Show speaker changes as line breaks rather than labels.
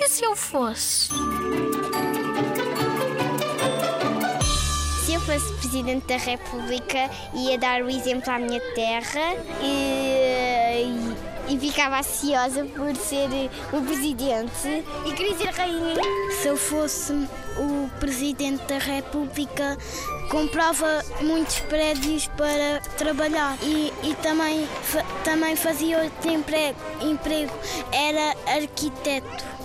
E se eu fosse?
Se eu fosse Presidente da República, ia dar o exemplo à minha terra e, e, e ficava ansiosa por ser o Presidente e queria ser Rainha.
Se eu fosse o Presidente da República, comprava muitos prédios para trabalhar e, e também, fa, também fazia outro emprego, emprego, era arquiteto.